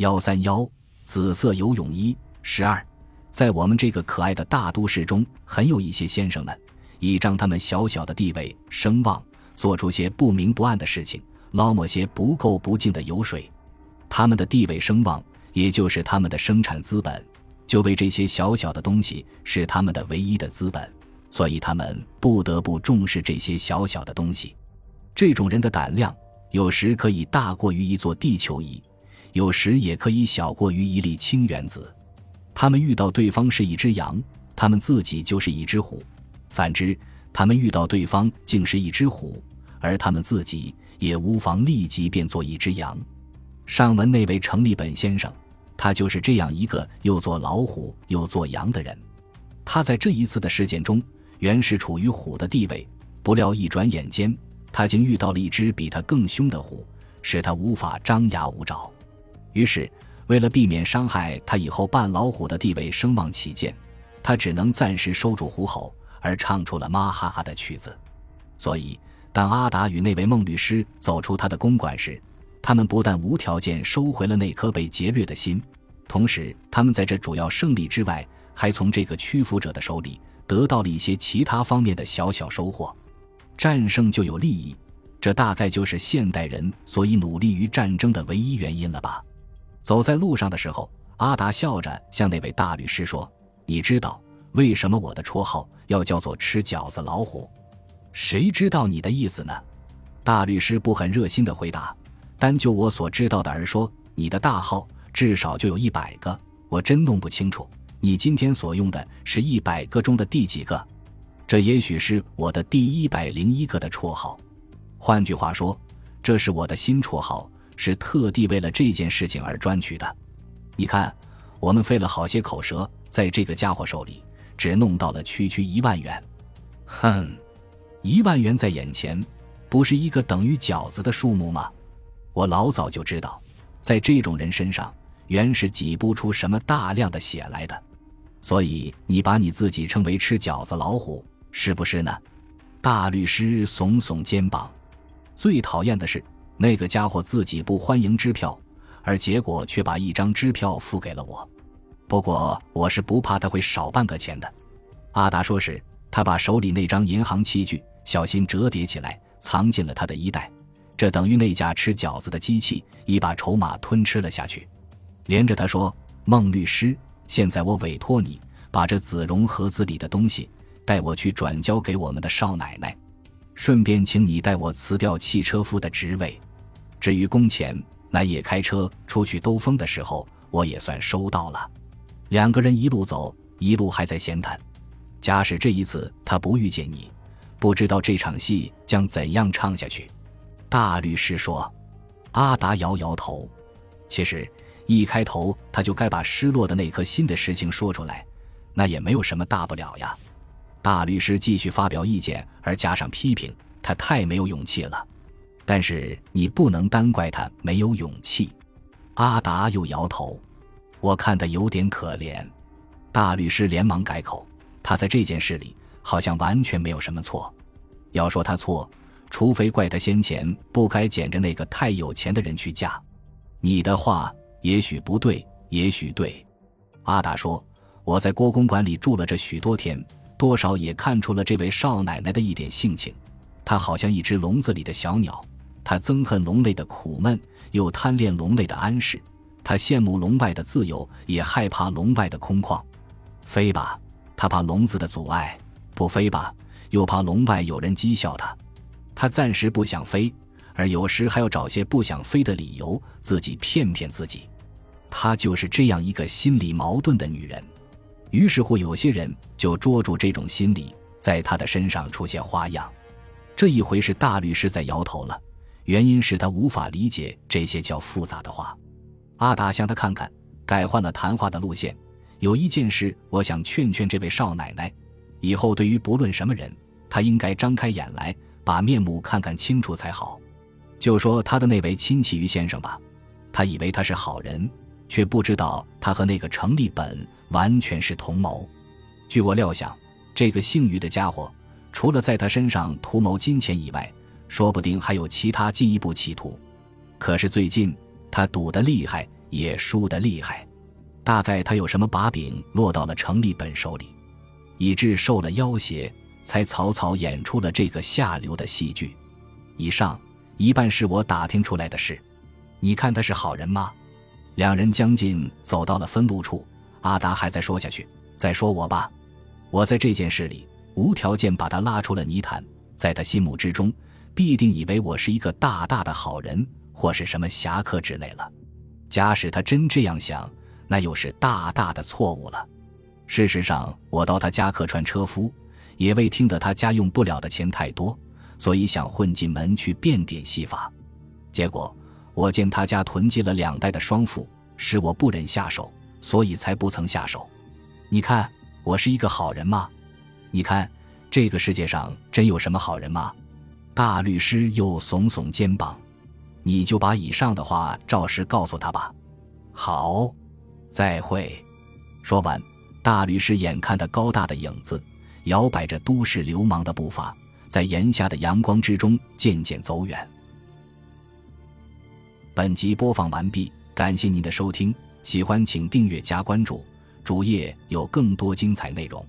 幺三幺，紫色游泳衣。十二，在我们这个可爱的大都市中，很有一些先生们，倚仗他们小小的地位声望，做出些不明不暗的事情，捞摸些不垢不净的油水。他们的地位声望，也就是他们的生产资本，就为这些小小的东西是他们的唯一的资本，所以他们不得不重视这些小小的东西。这种人的胆量，有时可以大过于一座地球仪，有时也可以小过于一粒氢原子。他们遇到对方是一只羊，他们自己就是一只虎；反之，他们遇到对方竟是一只虎，而他们自己也无妨立即变作一只羊。上文那位程立本先生，他就是这样一个又做老虎又做羊的人。他在这一次的事件中，原是处于虎的地位，不料一转眼间，他竟遇到了一只比他更凶的虎，使他无法张牙舞爪。于是。为了避免伤害他以后扮老虎的地位声望起见，他只能暂时收住虎吼，而唱出了妈哈哈的曲子。所以，当阿达与那位孟律师走出他的公馆时，他们不但无条件收回了那颗被劫掠的心，同时，他们在这主要胜利之外，还从这个屈服者的手里得到了一些其他方面的小小收获。战胜就有利益，这大概就是现代人所以努力于战争的唯一原因了吧。走在路上的时候，阿达笑着向那位大律师说：“你知道为什么我的绰号要叫做吃饺子老虎？谁知道你的意思呢？”大律师不很热心地回答：“单就我所知道的而说，你的大号至少就有一百个。我真弄不清楚，你今天所用的是一百个中的第几个？这也许是我的第一百零一个的绰号。换句话说，这是我的新绰号。”是特地为了这件事情而专取的。你看，我们费了好些口舌，在这个家伙手里只弄到了区区一万元。哼，一万元在眼前，不是一个等于饺子的数目吗？我老早就知道，在这种人身上，原是挤不出什么大量的血来的。所以你把你自己称为吃饺子老虎，是不是呢？大律师耸耸肩膀。最讨厌的是。那个家伙自己不欢迎支票，而结果却把一张支票付给了我。不过我是不怕他会少半个钱的。阿达说是他把手里那张银行器具小心折叠起来，藏进了他的衣袋。这等于那架吃饺子的机器已把筹码吞吃了下去。连着他说：“孟律师，现在我委托你把这紫绒盒子里的东西带我去转交给我们的少奶奶，顺便请你代我辞掉汽车夫的职位。”至于工钱，那也开车出去兜风的时候，我也算收到了。两个人一路走，一路还在闲谈。假使这一次他不遇见你，不知道这场戏将怎样唱下去。大律师说：“阿达摇摇头。其实一开头他就该把失落的那颗心的事情说出来，那也没有什么大不了呀。”大律师继续发表意见，而加上批评，他太没有勇气了。但是你不能单怪他没有勇气。阿达又摇头，我看他有点可怜。大律师连忙改口，他在这件事里好像完全没有什么错。要说他错，除非怪他先前不该捡着那个太有钱的人去嫁。你的话也许不对，也许对。阿达说：“我在郭公馆里住了这许多天，多少也看出了这位少奶奶的一点性情。她好像一只笼子里的小鸟。”他憎恨笼内的苦闷，又贪恋笼内的安适；他羡慕笼外的自由，也害怕笼外的空旷。飞吧，他怕笼子的阻碍；不飞吧，又怕笼外有人讥笑他。他暂时不想飞，而有时还要找些不想飞的理由，自己骗骗自己。她就是这样一个心理矛盾的女人。于是乎，有些人就捉住这种心理，在她的身上出现花样。这一回是大律师在摇头了。原因是他无法理解这些较复杂的话。阿达向他看看，改换了谈话的路线。有一件事，我想劝劝这位少奶奶：以后对于不论什么人，她应该张开眼来，把面目看看清楚才好。就说他的那位亲戚于先生吧，他以为他是好人，却不知道他和那个程立本完全是同谋。据我料想，这个姓于的家伙，除了在他身上图谋金钱以外，说不定还有其他进一步企图，可是最近他赌得厉害，也输得厉害。大概他有什么把柄落到了程立本手里，以致受了要挟，才草草演出了这个下流的戏剧。以上一半是我打听出来的事，你看他是好人吗？两人将近走到了分路处，阿达还在说下去：“再说我吧，我在这件事里无条件把他拉出了泥潭，在他心目之中，必定以为我是一个大大的好人，或是什么侠客之类了。假使他真这样想，那又是大大的错误了。事实上，我到他家客串车夫，也未听得他家用不了的钱太多，所以想混进门去变点戏法，结果。”我见他家囤积了两袋的双付，使我不忍下手，所以才不曾下手。你看我是一个好人吗？你看这个世界上真有什么好人吗？大律师又耸耸肩膀，你就把以上的话照实告诉他吧。好，再会。说完，大律师眼看他高大的影子，摇摆着都市流氓的步伐，在炎夏的阳光之中渐渐走远。本集播放完毕，感谢您的收听，喜欢请订阅加关注，主页有更多精彩内容。